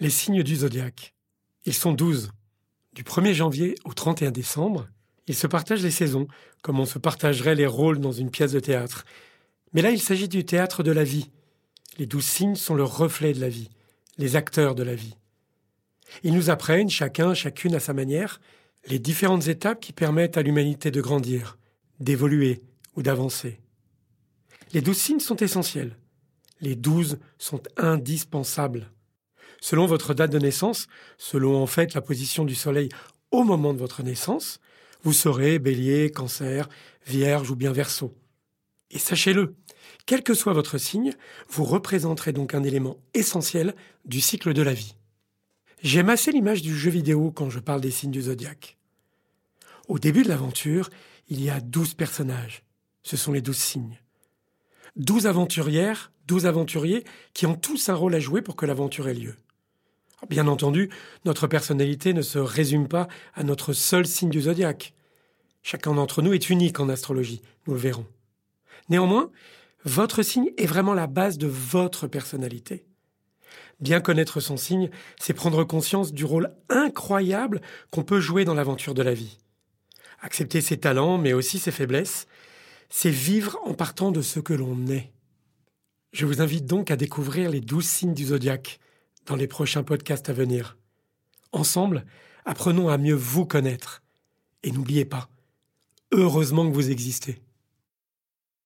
Les signes du zodiaque. Ils sont douze. Du 1er janvier au 31 décembre, ils se partagent les saisons, comme on se partagerait les rôles dans une pièce de théâtre. Mais là, il s'agit du théâtre de la vie. Les douze signes sont le reflet de la vie, les acteurs de la vie. Ils nous apprennent, chacun, chacune à sa manière, les différentes étapes qui permettent à l'humanité de grandir, d'évoluer ou d'avancer. Les douze signes sont essentiels. Les douze sont indispensables. Selon votre date de naissance, selon en fait la position du Soleil au moment de votre naissance, vous serez bélier, cancer, vierge ou bien verso. Et sachez-le, quel que soit votre signe, vous représenterez donc un élément essentiel du cycle de la vie. J'aime assez l'image du jeu vidéo quand je parle des signes du zodiaque. Au début de l'aventure, il y a douze personnages. Ce sont les douze signes. Douze aventurières, douze aventuriers qui ont tous un rôle à jouer pour que l'aventure ait lieu. Bien entendu, notre personnalité ne se résume pas à notre seul signe du zodiaque. Chacun d'entre nous est unique en astrologie, nous le verrons. Néanmoins, votre signe est vraiment la base de votre personnalité. Bien connaître son signe, c'est prendre conscience du rôle incroyable qu'on peut jouer dans l'aventure de la vie. Accepter ses talents, mais aussi ses faiblesses, c'est vivre en partant de ce que l'on est. Je vous invite donc à découvrir les douze signes du zodiaque dans les prochains podcasts à venir. Ensemble, apprenons à mieux vous connaître. Et n'oubliez pas, heureusement que vous existez.